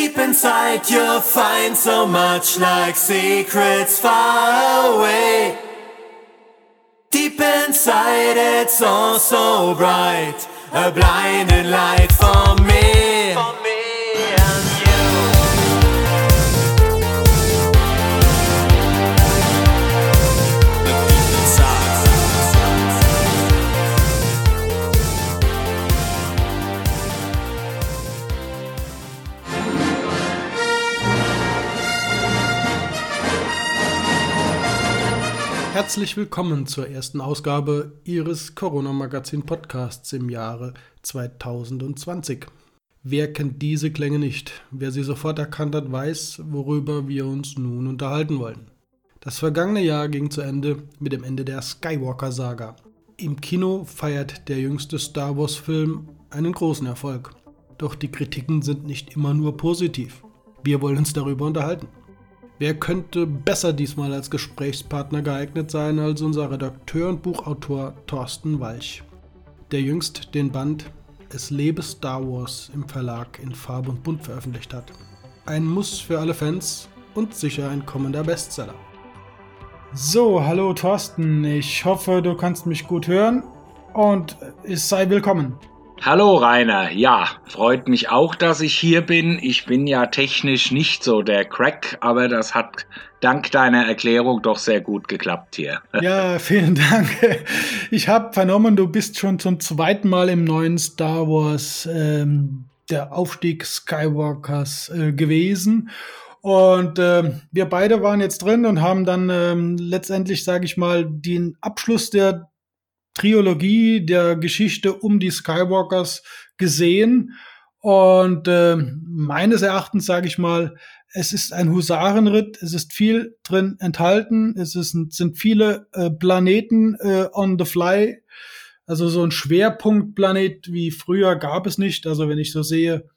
Deep inside you'll find so much like secrets far away. Deep inside it's all so bright, a blinding light for me. Herzlich willkommen zur ersten Ausgabe Ihres Corona-Magazin-Podcasts im Jahre 2020. Wer kennt diese Klänge nicht? Wer sie sofort erkannt hat, weiß, worüber wir uns nun unterhalten wollen. Das vergangene Jahr ging zu Ende mit dem Ende der Skywalker-Saga. Im Kino feiert der jüngste Star Wars-Film einen großen Erfolg. Doch die Kritiken sind nicht immer nur positiv. Wir wollen uns darüber unterhalten. Wer könnte besser diesmal als Gesprächspartner geeignet sein als unser Redakteur und Buchautor Thorsten Walch, der jüngst den Band Es lebe Star Wars im Verlag in Farbe und Bunt veröffentlicht hat. Ein Muss für alle Fans und sicher ein kommender Bestseller. So, hallo Thorsten, ich hoffe, du kannst mich gut hören und es sei willkommen. Hallo Rainer, ja, freut mich auch, dass ich hier bin. Ich bin ja technisch nicht so der Crack, aber das hat dank deiner Erklärung doch sehr gut geklappt hier. Ja, vielen Dank. Ich habe vernommen, du bist schon zum zweiten Mal im neuen Star Wars, ähm, der Aufstieg Skywalkers äh, gewesen. Und ähm, wir beide waren jetzt drin und haben dann ähm, letztendlich, sage ich mal, den Abschluss der Trilogie der Geschichte um die Skywalkers gesehen. Und äh, meines Erachtens sage ich mal, es ist ein Husarenritt, es ist viel drin enthalten, es ist, sind viele äh, Planeten äh, on the fly. Also so ein Schwerpunktplanet wie früher gab es nicht. Also wenn ich so sehe,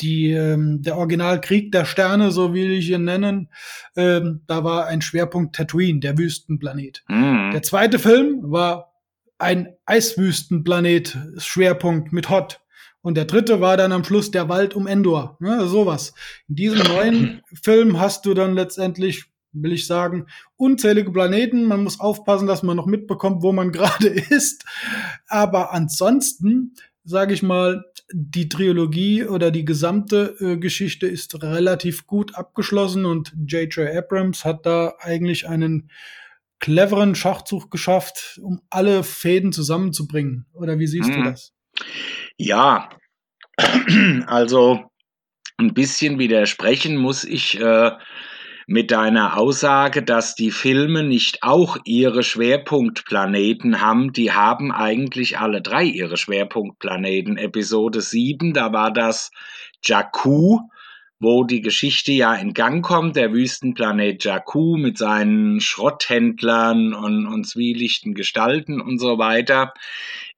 die, ähm, der Originalkrieg der Sterne, so will ich ihn nennen, ähm, da war ein Schwerpunkt Tatooine, der Wüstenplanet. Mhm. Der zweite Film war ein Eiswüstenplanet, Schwerpunkt mit Hot. Und der dritte war dann am Schluss der Wald um Endor. Ne, sowas. In diesem neuen Film hast du dann letztendlich, will ich sagen, unzählige Planeten. Man muss aufpassen, dass man noch mitbekommt, wo man gerade ist. Aber ansonsten, sage ich mal, die Trilogie oder die gesamte äh, Geschichte ist relativ gut abgeschlossen und J.J. Abrams hat da eigentlich einen cleveren Schachzug geschafft, um alle Fäden zusammenzubringen. Oder wie siehst du Mhm. das? Ja, also ein bisschen widersprechen muss ich äh, mit deiner Aussage, dass die Filme nicht auch ihre Schwerpunktplaneten haben. Die haben eigentlich alle drei ihre Schwerpunktplaneten. Episode 7, da war das Jakku, wo die Geschichte ja in Gang kommt, der Wüstenplanet Jakku mit seinen Schrotthändlern und, und zwielichten Gestalten und so weiter.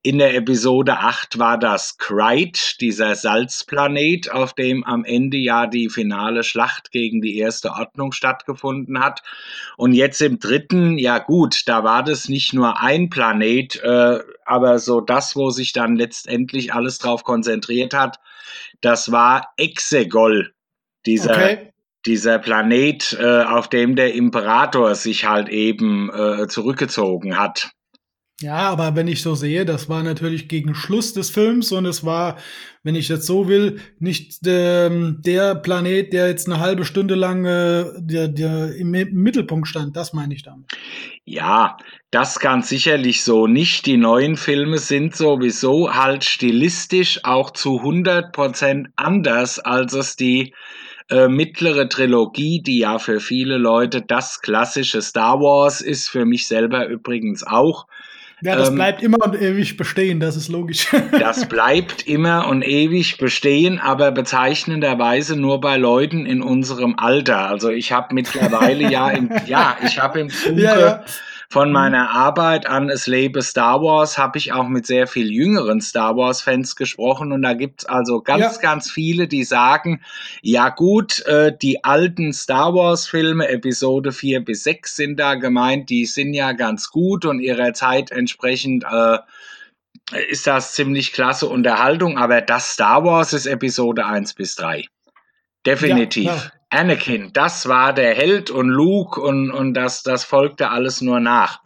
In der Episode 8 war das Kryt, dieser Salzplanet, auf dem am Ende ja die finale Schlacht gegen die erste Ordnung stattgefunden hat. Und jetzt im dritten, ja gut, da war das nicht nur ein Planet, äh, aber so das, wo sich dann letztendlich alles drauf konzentriert hat, das war Exegol, dieser, Okay. dieser Planet, äh, auf dem der Imperator sich halt eben äh, zurückgezogen hat. Ja, aber wenn ich so sehe, das war natürlich gegen Schluss des Films und es war, wenn ich jetzt so will, nicht ähm, der Planet, der jetzt eine halbe Stunde lang äh, der, der im, im Mittelpunkt stand. Das meine ich damit. Ja, das ganz sicherlich so nicht. Die neuen Filme sind sowieso halt stilistisch auch zu 100% anders, als es die äh, mittlere Trilogie, die ja für viele Leute das klassische Star Wars ist, für mich selber übrigens auch. Ja, das Ähm, bleibt immer und ewig bestehen, das ist logisch. Das bleibt immer und ewig bestehen, aber bezeichnenderweise nur bei Leuten in unserem Alter. Also ich habe mittlerweile ja im, ja, ich habe im Zuge Ja, ja. Von meiner Arbeit an Es lebe Star Wars habe ich auch mit sehr viel jüngeren Star Wars Fans gesprochen und da gibt's also ganz, Ja. ganz viele, die sagen, ja gut, äh, die alten Star Wars Filme, Episode 4 bis 6 sind da gemeint, die sind ja ganz gut und ihrer Zeit entsprechend äh, ist das ziemlich klasse Unterhaltung, aber das Star Wars ist Episode 1 bis 3. Definitiv. Ja, Anakin, das war der Held und Luke und, und das, das folgte alles nur nach.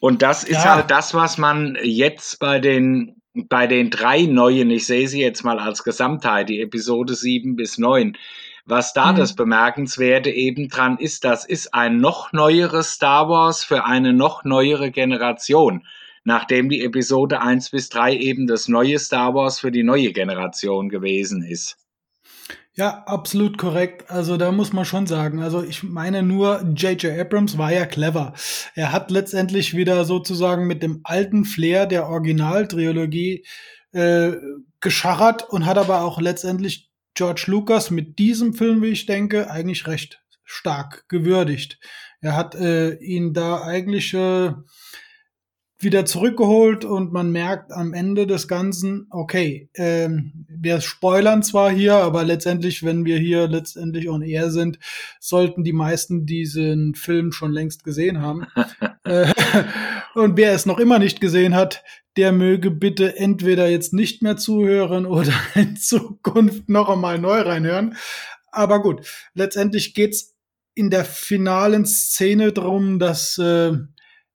Und das ist ja. halt das, was man jetzt bei den, bei den drei neuen, ich sehe sie jetzt mal als Gesamtheit, die Episode 7 bis 9, was da mhm. das Bemerkenswerte eben dran ist, das ist ein noch neueres Star Wars für eine noch neuere Generation, nachdem die Episode 1 bis 3 eben das neue Star Wars für die neue Generation gewesen ist. Ja, absolut korrekt. Also da muss man schon sagen. Also ich meine nur, J.J. Abrams war ja clever. Er hat letztendlich wieder sozusagen mit dem alten Flair der Originaltrilogie äh, geschachert und hat aber auch letztendlich George Lucas mit diesem Film, wie ich denke, eigentlich recht stark gewürdigt. Er hat äh, ihn da eigentlich äh, wieder zurückgeholt und man merkt am Ende des Ganzen, okay, ähm, wir spoilern zwar hier, aber letztendlich, wenn wir hier letztendlich on air sind, sollten die meisten diesen Film schon längst gesehen haben. äh, und wer es noch immer nicht gesehen hat, der möge bitte entweder jetzt nicht mehr zuhören oder in Zukunft noch einmal neu reinhören. Aber gut, letztendlich geht's in der finalen Szene drum, dass äh,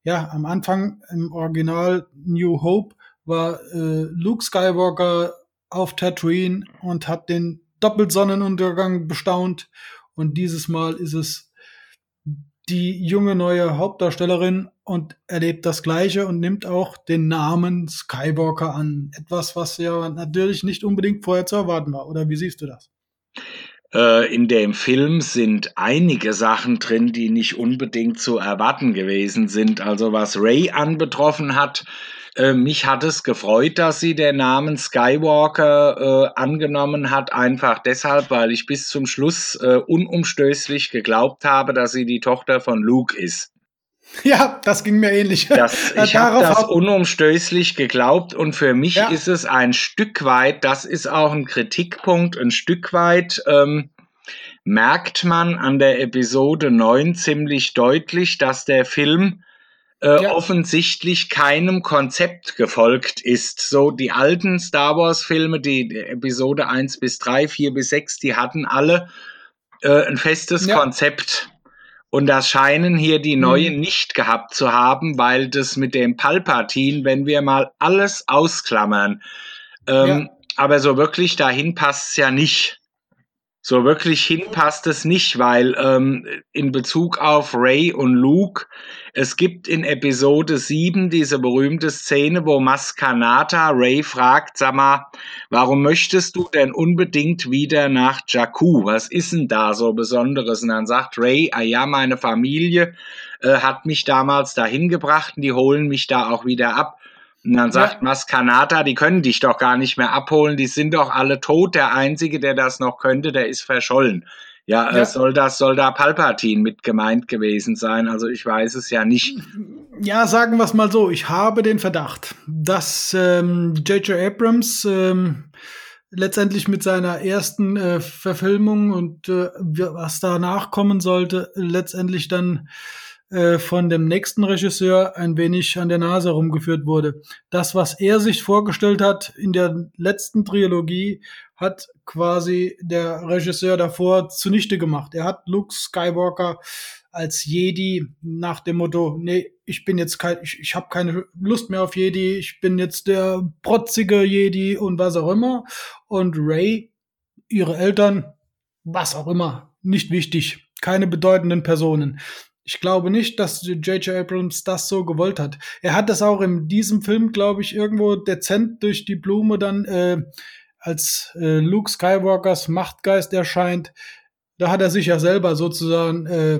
ja, am Anfang im Original New Hope war äh, Luke Skywalker auf Tatooine und hat den Doppelsonnenuntergang bestaunt. Und dieses Mal ist es die junge neue Hauptdarstellerin und erlebt das Gleiche und nimmt auch den Namen Skywalker an. Etwas, was ja natürlich nicht unbedingt vorher zu erwarten war. Oder wie siehst du das? Äh, in dem Film sind einige Sachen drin, die nicht unbedingt zu erwarten gewesen sind. Also was Ray anbetroffen hat, äh, mich hat es gefreut, dass sie den Namen Skywalker äh, angenommen hat, einfach deshalb, weil ich bis zum Schluss äh, unumstößlich geglaubt habe, dass sie die Tochter von Luke ist. Ja, das ging mir ähnlich. Das, ich habe das unumstößlich geglaubt und für mich ja. ist es ein Stück weit, das ist auch ein Kritikpunkt, ein Stück weit ähm, merkt man an der Episode 9 ziemlich deutlich, dass der Film äh, ja. offensichtlich keinem Konzept gefolgt ist. So die alten Star Wars Filme, die Episode 1 bis 3, 4 bis 6, die hatten alle äh, ein festes ja. Konzept und das scheinen hier die neuen mhm. nicht gehabt zu haben, weil das mit dem Palpatin, wenn wir mal alles ausklammern, ähm, ja. aber so wirklich dahin passt es ja nicht. So wirklich hinpasst es nicht, weil ähm, in Bezug auf Ray und Luke, es gibt in Episode 7 diese berühmte Szene, wo Maskanata Ray fragt, sag mal, warum möchtest du denn unbedingt wieder nach Jakku? Was ist denn da so Besonderes? Und dann sagt Ray, ah ja, meine Familie äh, hat mich damals dahin gebracht und die holen mich da auch wieder ab. Und dann sagt ja. Maskanata, die können dich doch gar nicht mehr abholen, die sind doch alle tot. Der Einzige, der das noch könnte, der ist verschollen. Ja, äh, ja. Soll das, soll da Palpatine mit gemeint gewesen sein? Also ich weiß es ja nicht. Ja, sagen wir es mal so, ich habe den Verdacht, dass J.J. Ähm, Abrams ähm, letztendlich mit seiner ersten äh, Verfilmung und äh, was danach kommen sollte, letztendlich dann äh, von dem nächsten Regisseur ein wenig an der Nase rumgeführt wurde. Das, was er sich vorgestellt hat in der letzten Trilogie, hat quasi der Regisseur davor zunichte gemacht. Er hat Luke Skywalker als Jedi nach dem Motto, nee, ich bin jetzt kein, ich, ich habe keine Lust mehr auf Jedi, ich bin jetzt der protzige Jedi und was auch immer. Und Ray, ihre Eltern, was auch immer, nicht wichtig, keine bedeutenden Personen. Ich glaube nicht, dass J.J. Abrams das so gewollt hat. Er hat das auch in diesem Film, glaube ich, irgendwo dezent durch die Blume dann, äh, als äh, Luke Skywalkers Machtgeist erscheint. Da hat er sich ja selber sozusagen äh,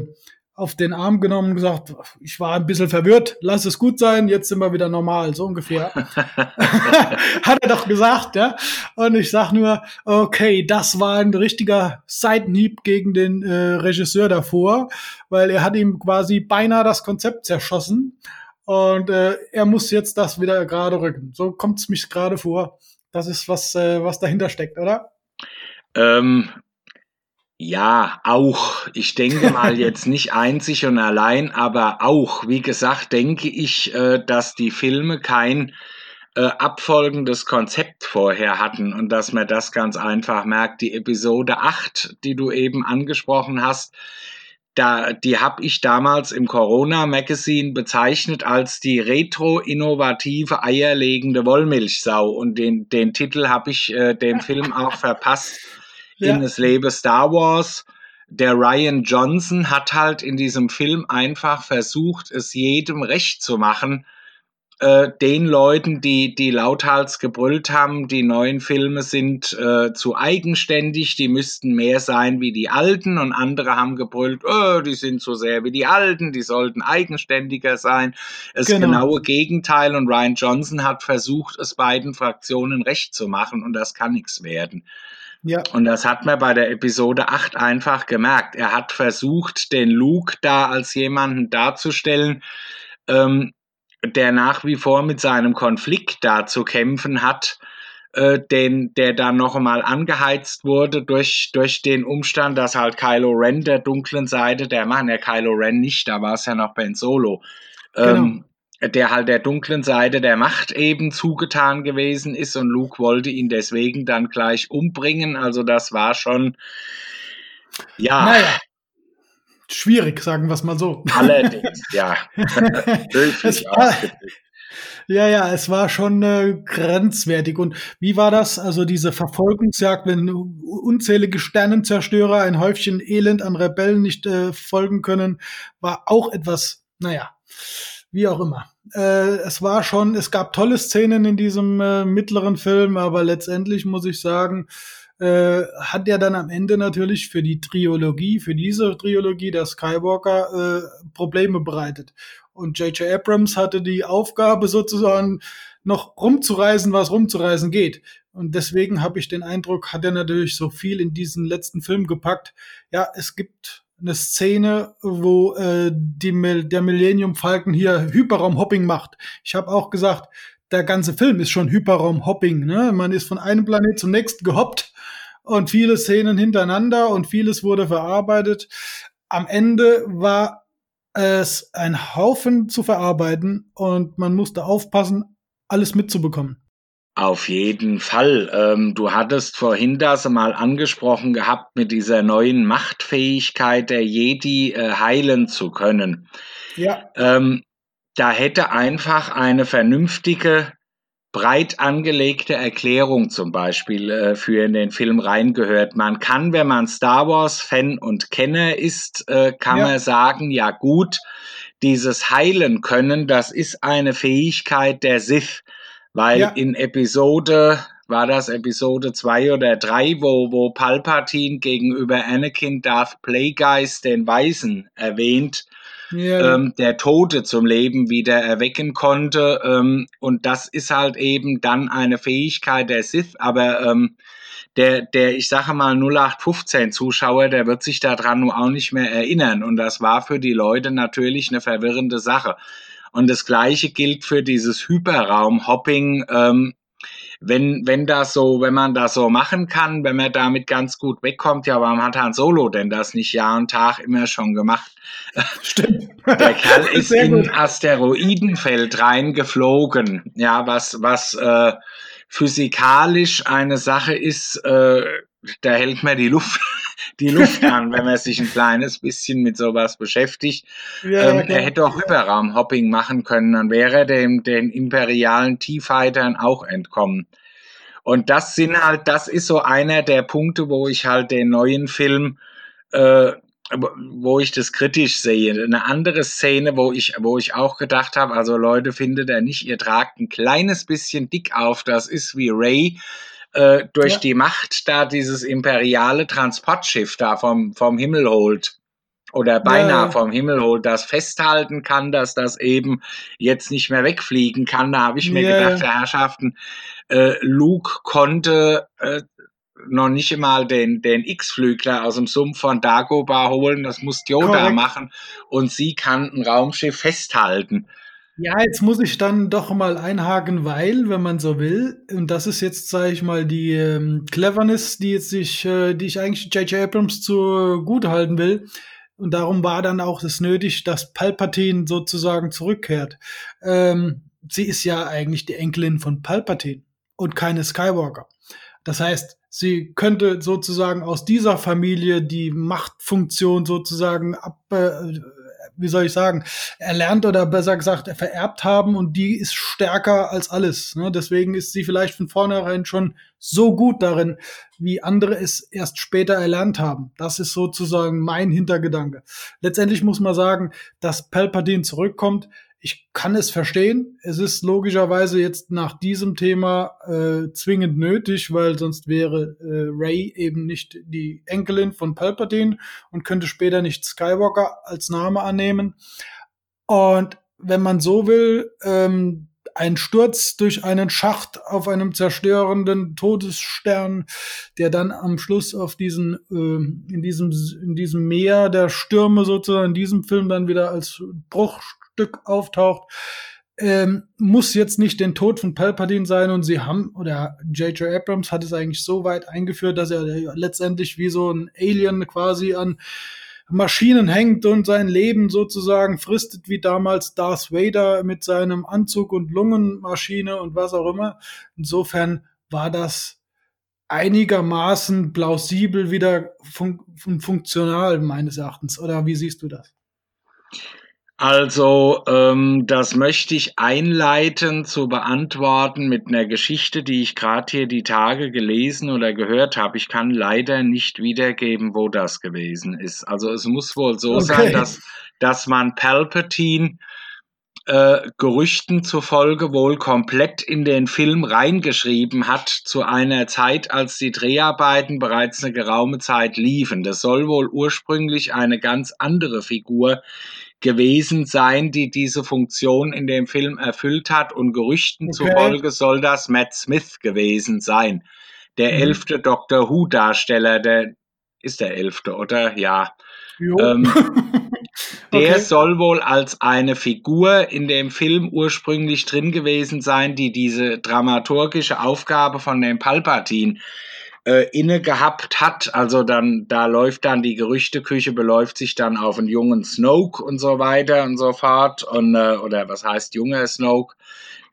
auf den Arm genommen und gesagt, ich war ein bisschen verwirrt, lass es gut sein, jetzt sind wir wieder normal, so ungefähr. Hat er doch gesagt, ja. Und ich sag nur, okay, das war ein richtiger Seitenhieb gegen den äh, Regisseur davor, weil er hat ihm quasi beinahe das Konzept zerschossen. Und äh, er muss jetzt das wieder gerade rücken. So kommt es mich gerade vor. Das ist was, äh, was dahinter steckt, oder? Ähm, ja, auch. Ich denke mal jetzt nicht einzig und allein, aber auch. Wie gesagt, denke ich, äh, dass die Filme kein äh, abfolgendes Konzept vorher hatten und dass man das ganz einfach merkt. Die Episode 8, die du eben angesprochen hast, da, die habe ich damals im Corona Magazine bezeichnet als die retro-innovative eierlegende Wollmilchsau und den, den Titel habe ich äh, dem Film auch verpasst. Ja. In es lebe Star Wars. Der Ryan Johnson hat halt in diesem Film einfach versucht, es jedem recht zu machen, äh, den Leuten, die, die lauthals gebrüllt haben, die neuen Filme sind äh, zu eigenständig, die müssten mehr sein wie die alten und andere haben gebrüllt, oh, die sind so sehr wie die alten, die sollten eigenständiger sein. Das genau. genaue Gegenteil und Ryan Johnson hat versucht, es beiden Fraktionen recht zu machen und das kann nichts werden. Ja. Und das hat man bei der Episode 8 einfach gemerkt. Er hat versucht, den Luke da als jemanden darzustellen, ähm, der nach wie vor mit seinem Konflikt da zu kämpfen hat, äh, den, der dann noch einmal angeheizt wurde durch, durch den Umstand, dass halt Kylo Ren der dunklen Seite, der Mann, der Kylo Ren nicht, da war es ja noch Ben Solo, genau. Der halt der dunklen Seite der Macht eben zugetan gewesen ist und Luke wollte ihn deswegen dann gleich umbringen. Also das war schon, ja. Naja, schwierig, sagen wir es mal so. Allerdings, ja. es war, ja, ja, es war schon äh, grenzwertig. Und wie war das? Also diese Verfolgungsjagd, wenn unzählige Sternenzerstörer ein Häufchen Elend an Rebellen nicht äh, folgen können, war auch etwas, naja, wie auch immer. Äh, es war schon, es gab tolle Szenen in diesem äh, mittleren Film, aber letztendlich muss ich sagen, äh, hat er dann am Ende natürlich für die Trilogie, für diese Trilogie der Skywalker äh, Probleme bereitet. Und J.J. Abrams hatte die Aufgabe sozusagen noch rumzureisen, was rumzureisen geht. Und deswegen habe ich den Eindruck, hat er natürlich so viel in diesen letzten Film gepackt. Ja, es gibt eine Szene, wo äh, die, der Millennium Falcon hier Hyperraumhopping macht. Ich habe auch gesagt, der ganze Film ist schon Hyperraumhopping. Ne? Man ist von einem Planet zum nächsten gehoppt und viele Szenen hintereinander und vieles wurde verarbeitet. Am Ende war es ein Haufen zu verarbeiten und man musste aufpassen, alles mitzubekommen. Auf jeden Fall. Ähm, du hattest vorhin das mal angesprochen gehabt mit dieser neuen Machtfähigkeit der Jedi äh, heilen zu können. Ja. Ähm, da hätte einfach eine vernünftige breit angelegte Erklärung zum Beispiel äh, für in den Film reingehört. Man kann, wenn man Star Wars Fan und Kenner ist, äh, kann ja. man sagen, ja gut, dieses Heilen können, das ist eine Fähigkeit der Sith, weil ja. in Episode war das Episode 2 oder 3, wo, wo Palpatine gegenüber Anakin Darth Plagueis den Weisen erwähnt, ja. ähm, der Tote zum Leben wieder erwecken konnte. Ähm, und das ist halt eben dann eine Fähigkeit der Sith, aber ähm, der, der, ich sage mal, 0815 Zuschauer, der wird sich daran nur auch nicht mehr erinnern. Und das war für die Leute natürlich eine verwirrende Sache. Und das Gleiche gilt für dieses Hyperraum-Hopping. Ähm, wenn, wenn das so, wenn man das so machen kann, wenn man damit ganz gut wegkommt, ja, warum hat Han Solo denn das nicht Jahr und Tag immer schon gemacht? Stimmt. Der Kerl ist in ein Asteroidenfeld reingeflogen, ja, was, was äh, physikalisch eine Sache ist, äh, da hält man die Luft, die Luft an, wenn man sich ein kleines bisschen mit sowas beschäftigt. Ja, ähm, er hätte auch Hyperraumhopping machen können, dann wäre er dem, den imperialen T-Fightern auch entkommen. Und das sind halt, das ist so einer der Punkte, wo ich halt den neuen Film, äh, wo ich das kritisch sehe. Eine andere Szene, wo ich, wo ich auch gedacht habe, also Leute, findet er nicht, ihr tragt ein kleines bisschen dick auf, das ist wie Ray, äh, durch ja. die Macht da dieses imperiale Transportschiff da vom, vom Himmel holt oder beinahe ja. vom Himmel holt, das festhalten kann, dass das eben jetzt nicht mehr wegfliegen kann. Da habe ich mir ja. gedacht, der Herrschaften, äh, Luke konnte äh, noch nicht mal den, den X-Flügler aus dem Sumpf von Dagobah holen, das muss Yoda Correct. machen und sie kann ein Raumschiff festhalten. Ja, jetzt muss ich dann doch mal einhaken, weil, wenn man so will, und das ist jetzt, sage ich mal, die ähm, Cleverness, die jetzt sich, äh, die ich eigentlich J.J. Abrams zu gut halten will. Und darum war dann auch es nötig, dass Palpatine sozusagen zurückkehrt. Ähm, sie ist ja eigentlich die Enkelin von Palpatine und keine Skywalker. Das heißt, sie könnte sozusagen aus dieser Familie die Machtfunktion sozusagen ab, äh, wie soll ich sagen, erlernt oder besser gesagt vererbt haben und die ist stärker als alles. Ne? Deswegen ist sie vielleicht von vornherein schon so gut darin, wie andere es erst später erlernt haben. Das ist sozusagen mein Hintergedanke. Letztendlich muss man sagen, dass Palpatine zurückkommt, ich kann es verstehen. Es ist logischerweise jetzt nach diesem Thema äh, zwingend nötig, weil sonst wäre äh, Ray eben nicht die Enkelin von Palpatine und könnte später nicht Skywalker als Name annehmen. Und wenn man so will, ähm, ein Sturz durch einen Schacht auf einem zerstörenden Todesstern, der dann am Schluss auf diesen äh, in diesem in diesem Meer der Stürme sozusagen in diesem Film dann wieder als Bruch Stück auftaucht, ähm, muss jetzt nicht den Tod von Palpatine sein und sie haben, oder J.J. Abrams hat es eigentlich so weit eingeführt, dass er letztendlich wie so ein Alien quasi an Maschinen hängt und sein Leben sozusagen fristet, wie damals Darth Vader mit seinem Anzug und Lungenmaschine und was auch immer. Insofern war das einigermaßen plausibel wieder fun funktional meines Erachtens. Oder wie siehst du das? Also, ähm, das möchte ich einleiten zu beantworten mit einer Geschichte, die ich gerade hier die Tage gelesen oder gehört habe. Ich kann leider nicht wiedergeben, wo das gewesen ist. Also es muss wohl so okay. sein, dass, dass man Palpatine äh, Gerüchten zufolge wohl komplett in den Film reingeschrieben hat zu einer Zeit, als die Dreharbeiten bereits eine geraume Zeit liefen. Das soll wohl ursprünglich eine ganz andere Figur gewesen sein, die diese Funktion in dem Film erfüllt hat. Und Gerüchten okay. zufolge soll das Matt Smith gewesen sein. Der mhm. elfte Doctor Who-Darsteller, der ist der elfte, oder? Ja. Ähm, der okay. soll wohl als eine Figur in dem Film ursprünglich drin gewesen sein, die diese dramaturgische Aufgabe von dem Palpatine äh, inne gehabt hat. Also dann, da läuft dann die Gerüchteküche, beläuft sich dann auf einen jungen Snoke und so weiter und so fort. Und, äh, oder was heißt junger Snoke?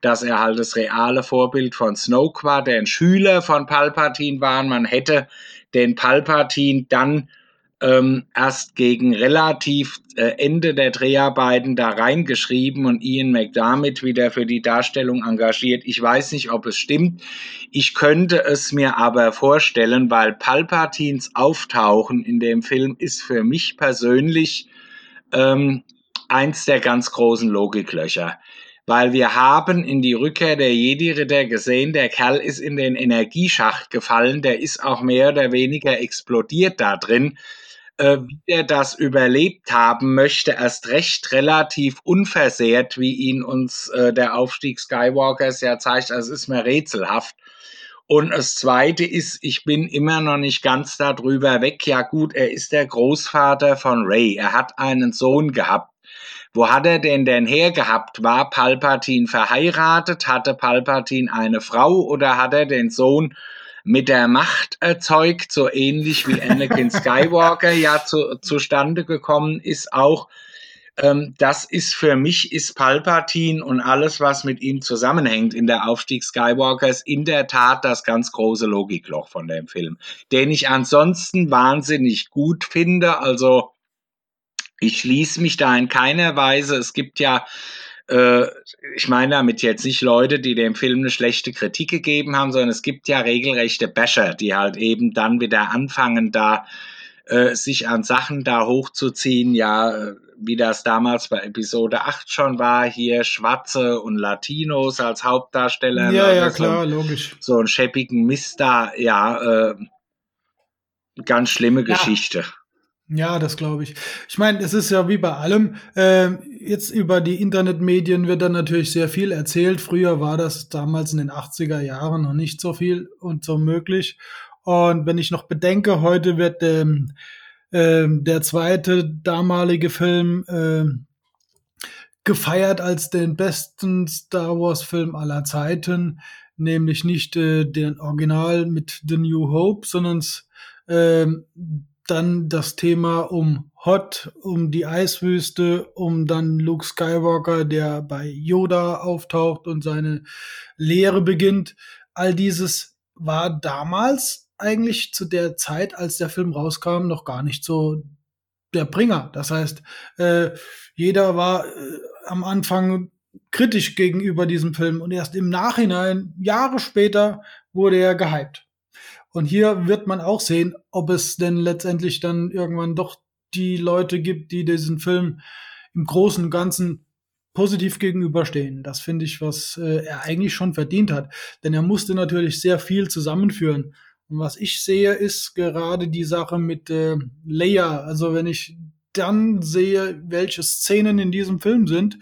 Dass er halt das reale Vorbild von Snoke war, der ein Schüler von Palpatine war. Man hätte den Palpatine dann ähm, erst gegen relativ äh, Ende der Dreharbeiten da reingeschrieben und Ian McDermott wieder für die Darstellung engagiert. Ich weiß nicht, ob es stimmt. Ich könnte es mir aber vorstellen, weil Palpatins Auftauchen in dem Film ist für mich persönlich ähm, eins der ganz großen Logiklöcher weil wir haben in die Rückkehr der Jedi-Ritter gesehen, der Kerl ist in den Energieschacht gefallen, der ist auch mehr oder weniger explodiert da drin äh, wie er das überlebt haben möchte, erst recht relativ unversehrt, wie ihn uns äh, der Aufstieg Skywalkers ja zeigt. Das ist mir rätselhaft. Und das Zweite ist, ich bin immer noch nicht ganz darüber weg. Ja gut, er ist der Großvater von Ray. Er hat einen Sohn gehabt. Wo hat er denn denn hergehabt? War Palpatine verheiratet? Hatte Palpatine eine Frau oder hat er den Sohn mit der Macht erzeugt, so ähnlich wie Anakin Skywalker ja zu, zustande gekommen ist, auch ähm, das ist für mich, ist Palpatine und alles, was mit ihm zusammenhängt in der Aufstieg Skywalkers, in der Tat das ganz große Logikloch von dem Film, den ich ansonsten wahnsinnig gut finde. Also ich schließe mich da in keiner Weise. Es gibt ja äh, ich meine damit jetzt nicht Leute, die dem Film eine schlechte Kritik gegeben haben, sondern es gibt ja regelrechte Basher, die halt eben dann wieder anfangen, da äh, sich an Sachen da hochzuziehen, ja, wie das damals bei Episode 8 schon war, hier Schwarze und Latinos als Hauptdarsteller. Ja, ja, klar, so, logisch. So einen schäppigen Mist da, ja, äh, ganz schlimme ja. Geschichte. Ja, das glaube ich. Ich meine, es ist ja wie bei allem. Äh, jetzt über die Internetmedien wird dann natürlich sehr viel erzählt. Früher war das damals in den 80er Jahren noch nicht so viel und so möglich. Und wenn ich noch bedenke, heute wird ähm, äh, der zweite damalige Film äh, gefeiert als den besten Star Wars Film aller Zeiten, nämlich nicht äh, den Original mit The New Hope, sondern äh, dann das Thema um Hot, um die Eiswüste, um dann Luke Skywalker, der bei Yoda auftaucht und seine Lehre beginnt. All dieses war damals eigentlich zu der Zeit, als der Film rauskam, noch gar nicht so der Bringer. Das heißt, äh, jeder war äh, am Anfang kritisch gegenüber diesem Film und erst im Nachhinein, Jahre später, wurde er gehypt. Und hier wird man auch sehen, ob es denn letztendlich dann irgendwann doch die Leute gibt, die diesen Film im Großen und Ganzen positiv gegenüberstehen. Das finde ich, was äh, er eigentlich schon verdient hat. Denn er musste natürlich sehr viel zusammenführen. Und was ich sehe, ist gerade die Sache mit äh, Leia. Also wenn ich dann sehe, welche Szenen in diesem Film sind,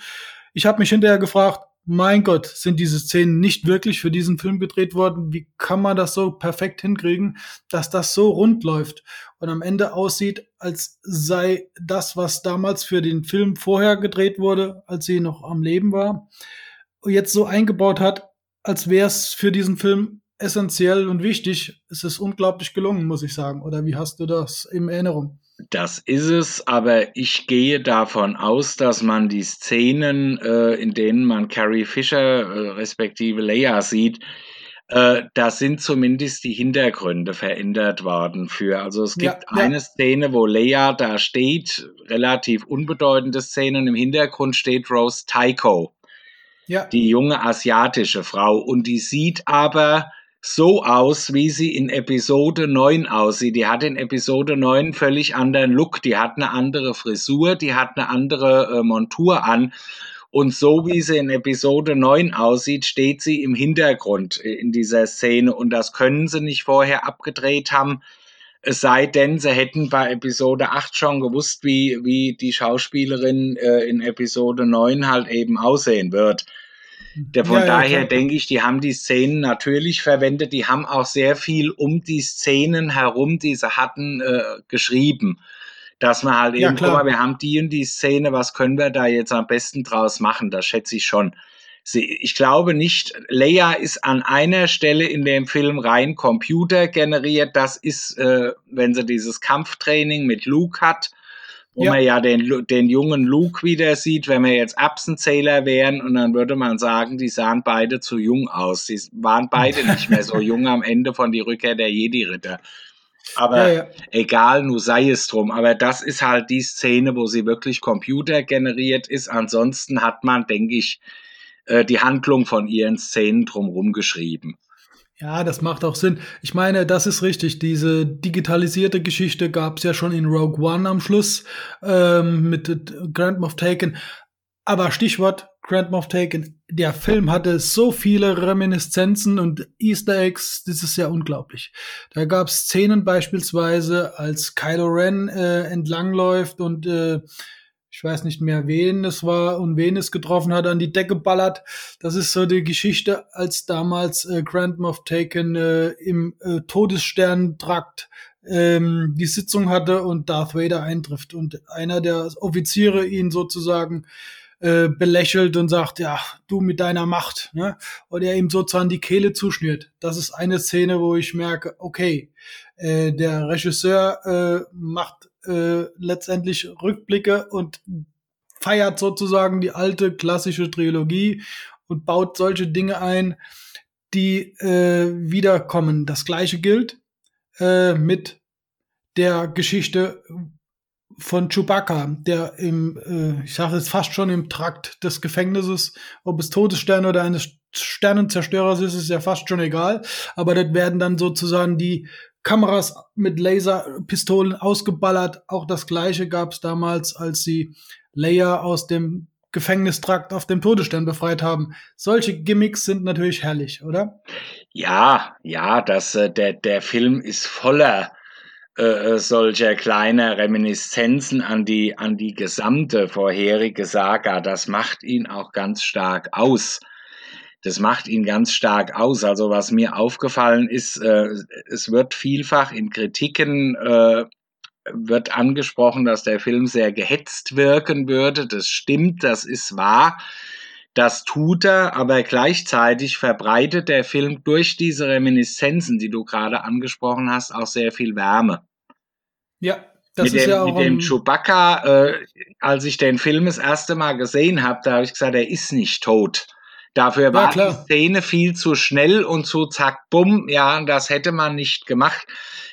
ich habe mich hinterher gefragt, mein Gott, sind diese Szenen nicht wirklich für diesen Film gedreht worden? Wie kann man das so perfekt hinkriegen, dass das so rund läuft und am Ende aussieht, als sei das, was damals für den Film vorher gedreht wurde, als sie noch am Leben war, jetzt so eingebaut hat, als wäre es für diesen Film essentiell und wichtig. Es ist unglaublich gelungen, muss ich sagen. Oder wie hast du das in Erinnerung? Das ist es, aber ich gehe davon aus, dass man die Szenen, äh, in denen man Carrie Fisher äh, respektive Leia sieht, äh, da sind zumindest die Hintergründe verändert worden für. Also es gibt ja, eine ja. Szene, wo Leia da steht, relativ unbedeutende Szene, und im Hintergrund steht Rose Tycho, ja. die junge asiatische Frau, und die sieht aber so aus, wie sie in Episode 9 aussieht. Die hat in Episode 9 völlig anderen Look, die hat eine andere Frisur, die hat eine andere äh, Montur an. Und so wie sie in Episode 9 aussieht, steht sie im Hintergrund in dieser Szene. Und das können sie nicht vorher abgedreht haben. Es sei denn, sie hätten bei Episode 8 schon gewusst, wie, wie die Schauspielerin äh, in Episode 9 halt eben aussehen wird. Der, von ja, daher ja, denke ich, die haben die Szenen natürlich verwendet. Die haben auch sehr viel um die Szenen herum, die sie hatten, äh, geschrieben. Dass man halt eben, guck mal, wir haben die und die Szene, was können wir da jetzt am besten draus machen? Das schätze ich schon. Sie, ich glaube nicht, Leia ist an einer Stelle in dem Film rein Computer generiert. Das ist, äh, wenn sie dieses Kampftraining mit Luke hat wo ja. man ja den, den jungen Luke wieder sieht, wenn wir jetzt Erbsenzähler wären und dann würde man sagen, die sahen beide zu jung aus. Sie waren beide nicht mehr so jung am Ende von die Rückkehr der Jedi-Ritter. Aber ja, ja. egal, nur sei es drum. Aber das ist halt die Szene, wo sie wirklich computergeneriert ist. Ansonsten hat man, denke ich, äh, die Handlung von ihren Szenen drumherum geschrieben. Ja, das macht auch Sinn. Ich meine, das ist richtig. Diese digitalisierte Geschichte gab es ja schon in Rogue One am Schluss ähm, mit Grand Moff Taken. Aber Stichwort Grand Moff Taken. Der Film hatte so viele Reminiszenzen und Easter Eggs, das ist ja unglaublich. Da gab es Szenen beispielsweise, als Kylo Ren äh, entlangläuft und äh, ich weiß nicht mehr, wen es war und wen es getroffen hat, an die Decke ballert. Das ist so die Geschichte, als damals äh, Grand Moff Taken äh, im äh, Todessterntrakt ähm, die Sitzung hatte und Darth Vader eintrifft und einer der Offiziere ihn sozusagen äh, belächelt und sagt, ja, du mit deiner Macht, ne? Und er ihm sozusagen die Kehle zuschnürt. Das ist eine Szene, wo ich merke, okay, äh, der Regisseur äh, macht äh, letztendlich Rückblicke und feiert sozusagen die alte klassische Trilogie und baut solche Dinge ein, die äh, wiederkommen. Das gleiche gilt äh, mit der Geschichte von Chewbacca, der im, äh, ich sage es fast schon im Trakt des Gefängnisses, ob es Todessterne oder eines Sternenzerstörers ist, ist ja fast schon egal. Aber das werden dann sozusagen die Kameras mit Laserpistolen ausgeballert. Auch das gleiche gab es damals, als sie Leia aus dem Gefängnistrakt auf dem Todesstern befreit haben. Solche Gimmicks sind natürlich herrlich, oder? Ja, ja, das, äh, der, der Film ist voller äh, äh solcher kleiner Reminiszenzen an die, an die gesamte vorherige Saga. Das macht ihn auch ganz stark aus das macht ihn ganz stark aus. Also was mir aufgefallen ist, äh, es wird vielfach in Kritiken äh, wird angesprochen, dass der Film sehr gehetzt wirken würde. Das stimmt, das ist wahr. Das tut er, aber gleichzeitig verbreitet der Film durch diese Reminiszenzen, die du gerade angesprochen hast, auch sehr viel Wärme. Ja, das mit ist dem, ja auch. Mit dem Chewbacca, äh, als ich den Film das erste Mal gesehen habe, da habe ich gesagt, er ist nicht tot. Dafür war ja, die Szene viel zu schnell und zu zack, bumm. Ja, das hätte man nicht gemacht.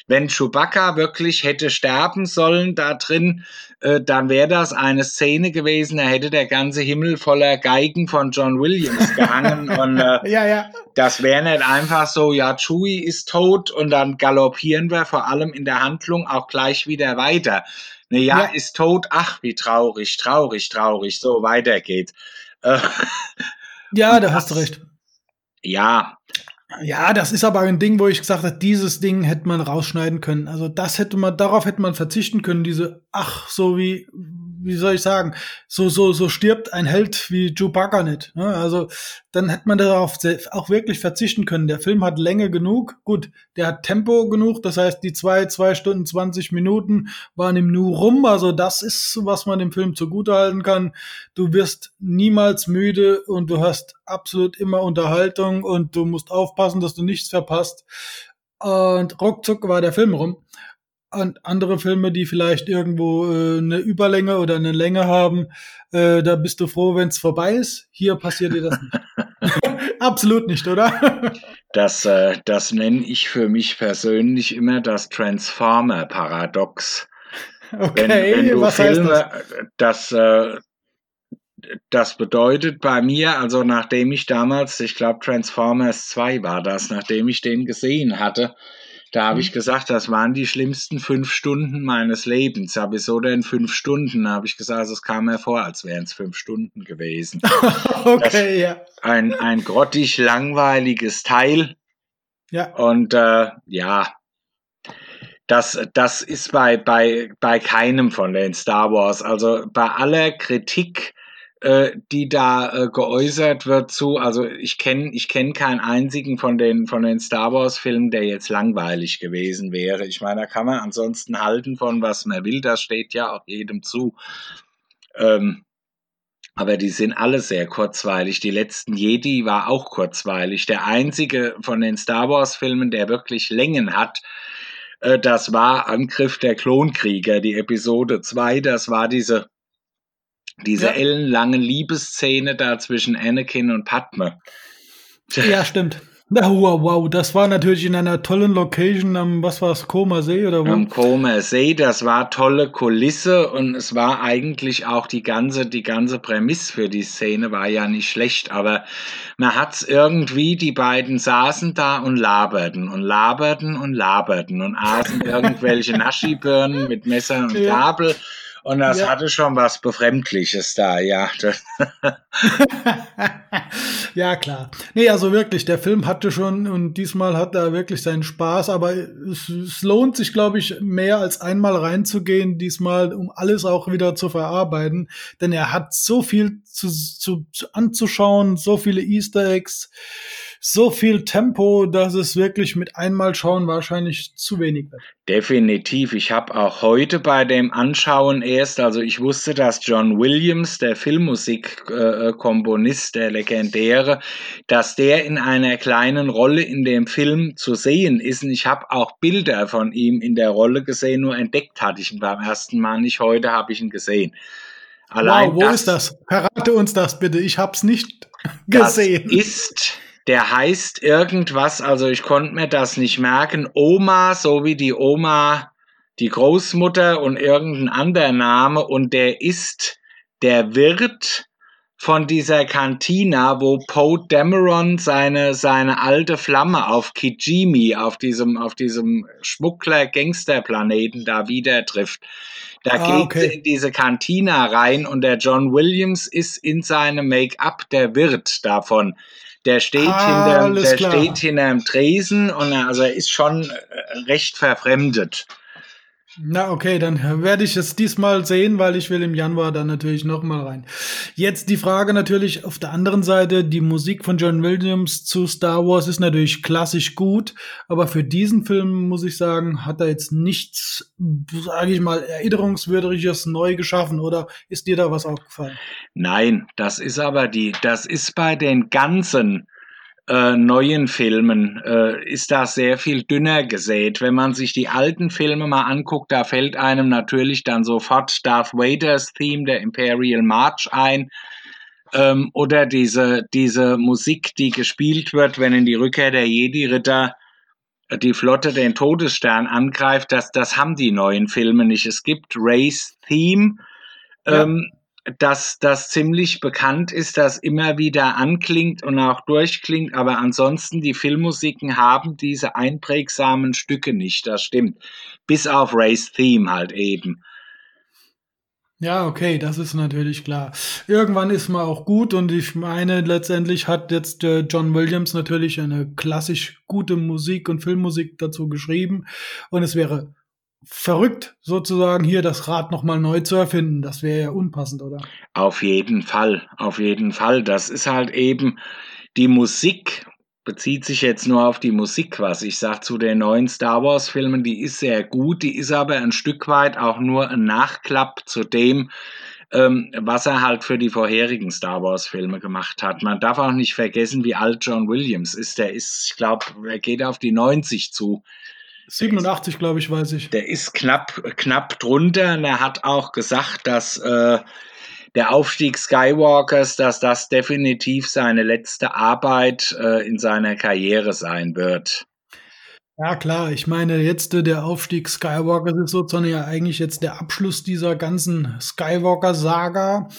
Wenn Chewbacca wirklich hätte sterben sollen da drin, äh, dann wäre das eine Szene gewesen, da hätte der ganze Himmel voller Geigen von John Williams gehangen. und äh, ja, ja. das wäre nicht einfach so, ja, Chewie ist tot und dann galoppieren wir vor allem in der Handlung auch gleich wieder weiter. Ne, ja, ja. ist tot, ach, wie traurig, traurig, traurig, so weiter geht. Äh, ja, da hast du recht. Ja. Ja, das ist aber ein Ding, wo ich gesagt habe, dieses Ding hätte man rausschneiden können. Also das hätte man, darauf hätte man verzichten können, diese, ach, so wie, wie soll ich sagen, so, so, so stirbt ein Held wie Chewbacca nicht. Ne? Also dann hätte man darauf auch wirklich verzichten können. Der Film hat Länge genug, gut, der hat Tempo genug, das heißt, die zwei, zwei Stunden, 20 Minuten waren im Nu rum. Also das ist, was man dem Film zugutehalten kann. Du wirst niemals müde und du hast absolut immer Unterhaltung und du musst aufpassen, dass du nichts verpasst. Und ruckzuck war der Film rum an andere Filme, die vielleicht irgendwo äh, eine Überlänge oder eine Länge haben, äh, da bist du froh, wenn es vorbei ist. Hier passiert dir das nicht. Absolut nicht, oder? das, äh, das nenne ich für mich persönlich immer das Transformer-Paradox. Okay, wenn, wenn du was Filme, heißt das? Das, äh, das bedeutet bei mir, also nachdem ich damals, ich glaube Transformers 2 war das, nachdem ich den gesehen hatte, da habe ich mhm. gesagt, das waren die schlimmsten fünf Stunden meines Lebens. Ja, wieso denn fünf Stunden? Da habe ich gesagt, es kam mir vor, als wären es fünf Stunden gewesen. okay, ja. Ein, ein grottig langweiliges Teil. Ja. Und äh, ja, das, das ist bei, bei, bei keinem von den Star Wars. Also bei aller Kritik äh, die da äh, geäußert wird zu, also ich kenne ich kenn keinen einzigen von den, von den Star Wars-Filmen, der jetzt langweilig gewesen wäre. Ich meine, da kann man ansonsten halten von was man will, das steht ja auch jedem zu. Ähm, aber die sind alle sehr kurzweilig. Die letzten Jedi war auch kurzweilig. Der einzige von den Star Wars-Filmen, der wirklich Längen hat, äh, das war Angriff der Klonkrieger, die Episode 2. Das war diese diese ja. ellenlange Liebesszene da zwischen Anakin und Padme. Ja, stimmt. Wow, wow, das war natürlich in einer tollen Location am, was war es, Koma See oder wo? Am Koma See, das war tolle Kulisse und es war eigentlich auch die ganze, die ganze Prämisse für die Szene war ja nicht schlecht, aber man hat's irgendwie, die beiden saßen da und laberten und laberten und laberten und aßen irgendwelche Naschibirnen mit Messer und Gabel. Ja und das ja. hatte schon was Befremdliches da, ja. ja, klar. Nee, also wirklich, der Film hatte schon und diesmal hat er wirklich seinen Spaß, aber es, es lohnt sich, glaube ich, mehr als einmal reinzugehen, diesmal, um alles auch wieder zu verarbeiten, denn er hat so viel zu, zu, zu anzuschauen, so viele Easter Eggs so viel Tempo, dass es wirklich mit einmal schauen wahrscheinlich zu wenig wird. Definitiv. Ich habe auch heute bei dem Anschauen erst, also ich wusste, dass John Williams, der Filmmusikkomponist, der legendäre, dass der in einer kleinen Rolle in dem Film zu sehen ist. Und ich habe auch Bilder von ihm in der Rolle gesehen, nur entdeckt hatte ich ihn beim ersten Mal nicht. Heute habe ich ihn gesehen. Allein wow, wo das, ist das? Verrate uns das bitte. Ich habe es nicht gesehen. Das ist der heißt irgendwas, also ich konnte mir das nicht merken, Oma, so wie die Oma, die Großmutter und irgendein anderer Name und der ist der Wirt von dieser Cantina, wo Poe Dameron seine, seine alte Flamme auf Kijimi, auf diesem, auf diesem Schmuggler-Gangster-Planeten da wieder trifft. Da ah, geht okay. sie in diese Cantina rein und der John Williams ist in seinem Make-up der Wirt davon. Der steht ah, hinter, der klar. steht hinterm Tresen und er, also er ist schon äh, recht verfremdet. Na, okay, dann werde ich es diesmal sehen, weil ich will im Januar dann natürlich noch mal rein. Jetzt die Frage natürlich auf der anderen Seite, die Musik von John Williams zu Star Wars ist natürlich klassisch gut, aber für diesen Film muss ich sagen, hat er jetzt nichts, sage ich mal, erinnerungswürdiges neu geschaffen oder ist dir da was aufgefallen? Nein, das ist aber die, das ist bei den ganzen äh, neuen Filmen äh, ist da sehr viel dünner gesät. Wenn man sich die alten Filme mal anguckt, da fällt einem natürlich dann sofort Darth Vaders Theme, der Imperial March ein. Ähm, oder diese, diese Musik, die gespielt wird, wenn in die Rückkehr der Jedi-Ritter die Flotte den Todesstern angreift, das, das haben die neuen Filme nicht. Es gibt Race Theme, ja. ähm, dass das ziemlich bekannt ist, das immer wieder anklingt und auch durchklingt, aber ansonsten die Filmmusiken haben diese einprägsamen Stücke nicht, das stimmt. Bis auf Race Theme halt eben. Ja, okay, das ist natürlich klar. Irgendwann ist man auch gut und ich meine, letztendlich hat jetzt äh, John Williams natürlich eine klassisch gute Musik und Filmmusik dazu geschrieben und es wäre verrückt, sozusagen hier das Rad nochmal neu zu erfinden. Das wäre ja unpassend, oder? Auf jeden Fall, auf jeden Fall. Das ist halt eben die Musik, bezieht sich jetzt nur auf die Musik, was ich sage zu den neuen Star Wars-Filmen, die ist sehr gut, die ist aber ein Stück weit auch nur ein Nachklapp zu dem, ähm, was er halt für die vorherigen Star Wars-Filme gemacht hat. Man darf auch nicht vergessen, wie alt John Williams ist. Der ist, ich glaube, er geht auf die 90 zu. 87, glaube ich, weiß ich. Der ist knapp, knapp drunter und er hat auch gesagt, dass äh, der Aufstieg Skywalkers, dass das definitiv seine letzte Arbeit äh, in seiner Karriere sein wird. Ja, klar. Ich meine, jetzt äh, der Aufstieg Skywalkers ist sozusagen ja eigentlich jetzt der Abschluss dieser ganzen Skywalker-Saga.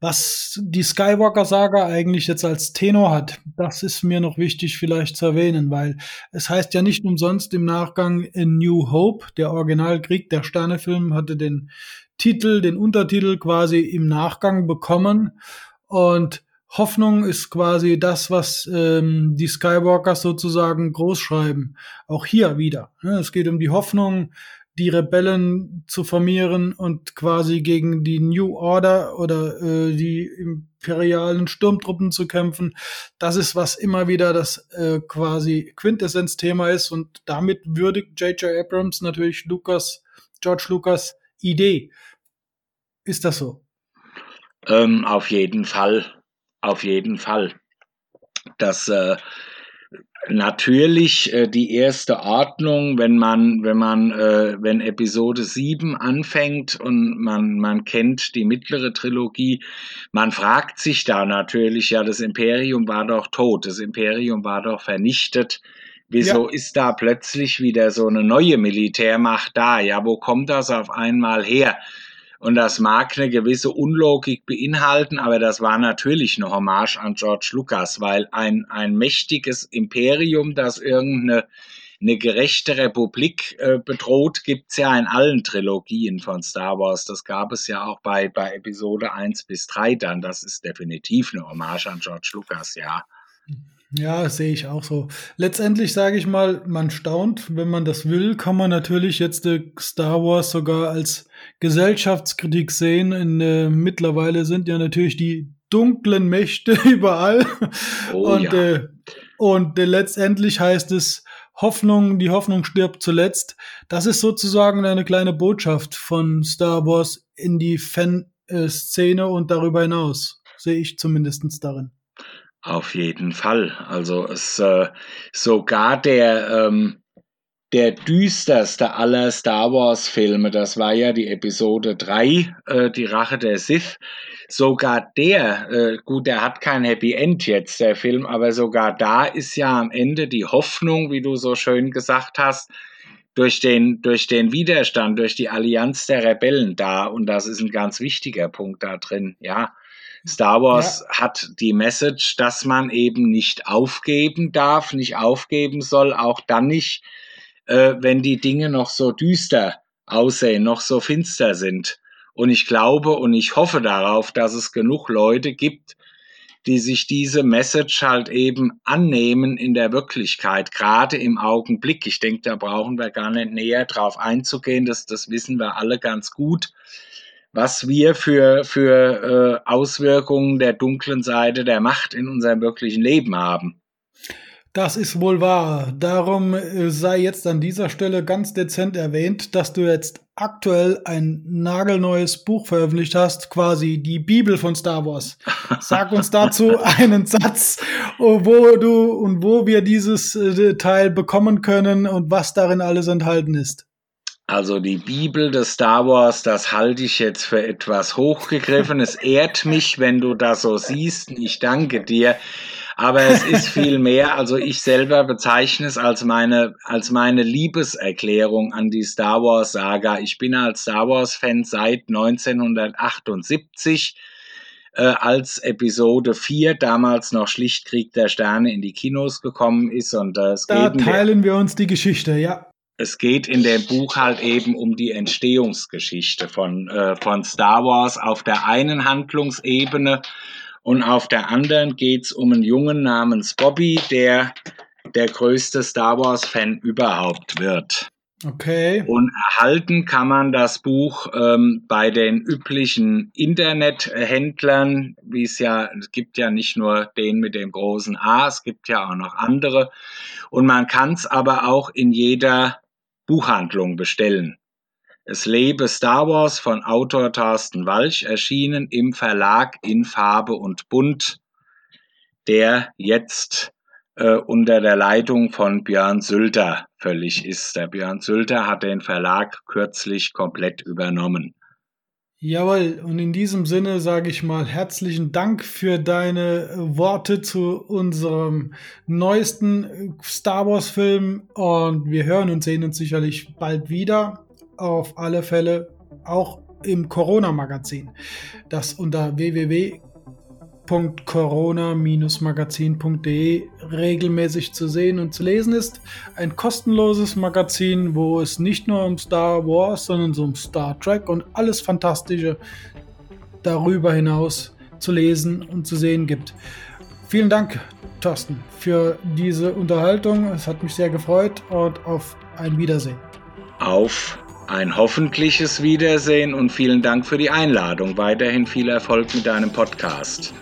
Was die Skywalker-Saga eigentlich jetzt als Tenor hat, das ist mir noch wichtig vielleicht zu erwähnen, weil es heißt ja nicht umsonst im Nachgang in New Hope, der Originalkrieg der Sterne-Film hatte den Titel, den Untertitel quasi im Nachgang bekommen und Hoffnung ist quasi das, was ähm, die Skywalkers sozusagen großschreiben. Auch hier wieder. Ne? Es geht um die Hoffnung, die Rebellen zu formieren und quasi gegen die New Order oder äh, die imperialen Sturmtruppen zu kämpfen. Das ist, was immer wieder das äh, quasi Quintessenzthema ist und damit würdigt J.J. Abrams natürlich Lucas, George Lucas Idee. Ist das so? Ähm, auf jeden Fall. Auf jeden Fall. Das äh, natürlich äh, die erste Ordnung, wenn man, wenn man, äh, wenn Episode 7 anfängt und man, man kennt die mittlere Trilogie, man fragt sich da natürlich, ja, das Imperium war doch tot, das Imperium war doch vernichtet. Wieso ja. ist da plötzlich wieder so eine neue Militärmacht da? Ja, wo kommt das auf einmal her? Und das mag eine gewisse Unlogik beinhalten, aber das war natürlich eine Hommage an George Lucas, weil ein, ein mächtiges Imperium, das irgendeine eine gerechte Republik äh, bedroht, gibt's ja in allen Trilogien von Star Wars. Das gab es ja auch bei, bei Episode 1 bis 3 dann. Das ist definitiv eine Hommage an George Lucas, ja. Ja, sehe ich auch so. Letztendlich sage ich mal, man staunt, wenn man das will, kann man natürlich jetzt äh, Star Wars sogar als Gesellschaftskritik sehen. In, äh, mittlerweile sind ja natürlich die dunklen Mächte überall. Oh, und ja. äh, und äh, letztendlich heißt es, Hoffnung, die Hoffnung stirbt zuletzt. Das ist sozusagen eine kleine Botschaft von Star Wars in die Fanszene und darüber hinaus. Sehe ich zumindestens darin. Auf jeden Fall. Also es äh, sogar der ähm, der düsterste aller Star Wars Filme, das war ja die Episode 3, äh, die Rache der Sith. Sogar der, äh, gut, der hat kein Happy End jetzt, der Film, aber sogar da ist ja am Ende die Hoffnung, wie du so schön gesagt hast, durch den, durch den Widerstand, durch die Allianz der Rebellen da. Und das ist ein ganz wichtiger Punkt da drin, ja. Star Wars ja. hat die Message, dass man eben nicht aufgeben darf, nicht aufgeben soll, auch dann nicht, äh, wenn die Dinge noch so düster aussehen, noch so finster sind. Und ich glaube und ich hoffe darauf, dass es genug Leute gibt, die sich diese Message halt eben annehmen in der Wirklichkeit, gerade im Augenblick. Ich denke, da brauchen wir gar nicht näher drauf einzugehen, das, das wissen wir alle ganz gut was wir für, für äh, Auswirkungen der dunklen Seite der Macht in unserem wirklichen Leben haben. Das ist wohl wahr. Darum äh, sei jetzt an dieser Stelle ganz dezent erwähnt, dass du jetzt aktuell ein nagelneues Buch veröffentlicht hast, quasi die Bibel von Star Wars. Sag uns dazu einen Satz, wo du und wo wir dieses äh, Teil bekommen können und was darin alles enthalten ist. Also die Bibel des Star Wars, das halte ich jetzt für etwas hochgegriffen. Es ehrt mich, wenn du das so siehst. Ich danke dir. Aber es ist viel mehr. Also ich selber bezeichne es als meine, als meine Liebeserklärung an die Star Wars Saga. Ich bin als Star Wars Fan seit 1978 äh, als Episode 4 damals noch schlicht Krieg der Sterne in die Kinos gekommen ist und äh, es da teilen wir uns die Geschichte, ja. Es geht in dem Buch halt eben um die Entstehungsgeschichte von, äh, von Star Wars auf der einen Handlungsebene und auf der anderen geht's um einen Jungen namens Bobby, der der größte Star Wars-Fan überhaupt wird. Okay. Und erhalten kann man das Buch ähm, bei den üblichen Internethändlern, wie es ja, es gibt ja nicht nur den mit dem großen A, es gibt ja auch noch andere. Und man kann es aber auch in jeder Buchhandlung bestellen. Es lebe Star Wars von Autor Thorsten Walch, erschienen im Verlag in Farbe und Bunt, der jetzt äh, unter der Leitung von Björn Sülter völlig ist. Der Björn Sülter hat den Verlag kürzlich komplett übernommen. Jawohl, und in diesem Sinne sage ich mal herzlichen Dank für deine Worte zu unserem neuesten Star Wars Film und wir hören und sehen uns sicherlich bald wieder auf alle Fälle auch im Corona-Magazin, das unter www.corona-magazin.de regelmäßig zu sehen und zu lesen ist. Ein kostenloses Magazin, wo es nicht nur um Star Wars, sondern um Star Trek und alles Fantastische darüber hinaus zu lesen und zu sehen gibt. Vielen Dank, Thorsten, für diese Unterhaltung. Es hat mich sehr gefreut und auf ein Wiedersehen. Auf ein hoffentliches Wiedersehen und vielen Dank für die Einladung. Weiterhin viel Erfolg mit deinem Podcast.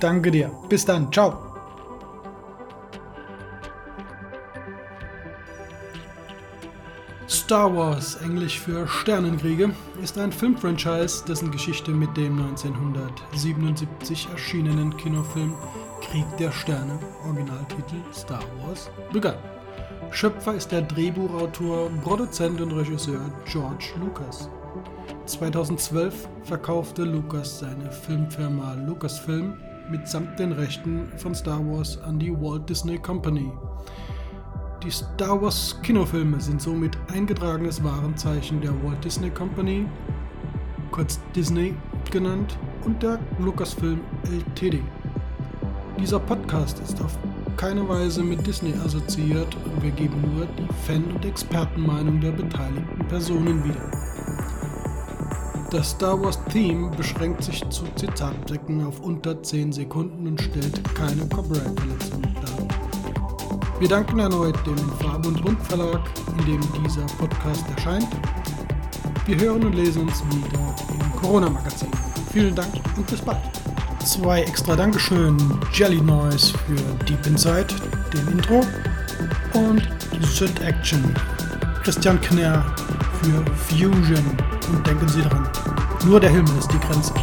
Danke dir. Bis dann. Ciao. Star Wars, englisch für Sternenkriege, ist ein Filmfranchise, dessen Geschichte mit dem 1977 erschienenen Kinofilm Krieg der Sterne, Originaltitel Star Wars, begann. Schöpfer ist der Drehbuchautor, Produzent und Regisseur George Lucas. 2012 verkaufte Lucas seine Filmfirma Lucasfilm mitsamt den Rechten von Star Wars an die Walt Disney Company. Die Star Wars Kinofilme sind somit eingetragenes Warenzeichen der Walt Disney Company, kurz Disney genannt, und der Lucasfilm Ltd. Dieser Podcast ist auf keine Weise mit Disney assoziiert und wir geben nur die Fan- und Expertenmeinung der beteiligten Personen wieder. Das Star Wars Theme beschränkt sich zu Zitatbrecken auf unter 10 Sekunden und stellt keine Copyright-Verletzungen dar. Wir danken erneut dem Farbe und Rund Verlag, in dem dieser Podcast erscheint. Wir hören und lesen uns wieder im Corona-Magazin. Vielen Dank und bis bald. Zwei extra Dankeschön. Jelly Noise für Deep Inside, dem Intro. Und Sit Action. Christian Kner für Fusion. Und denken Sie dran, nur der Himmel ist die Grenze.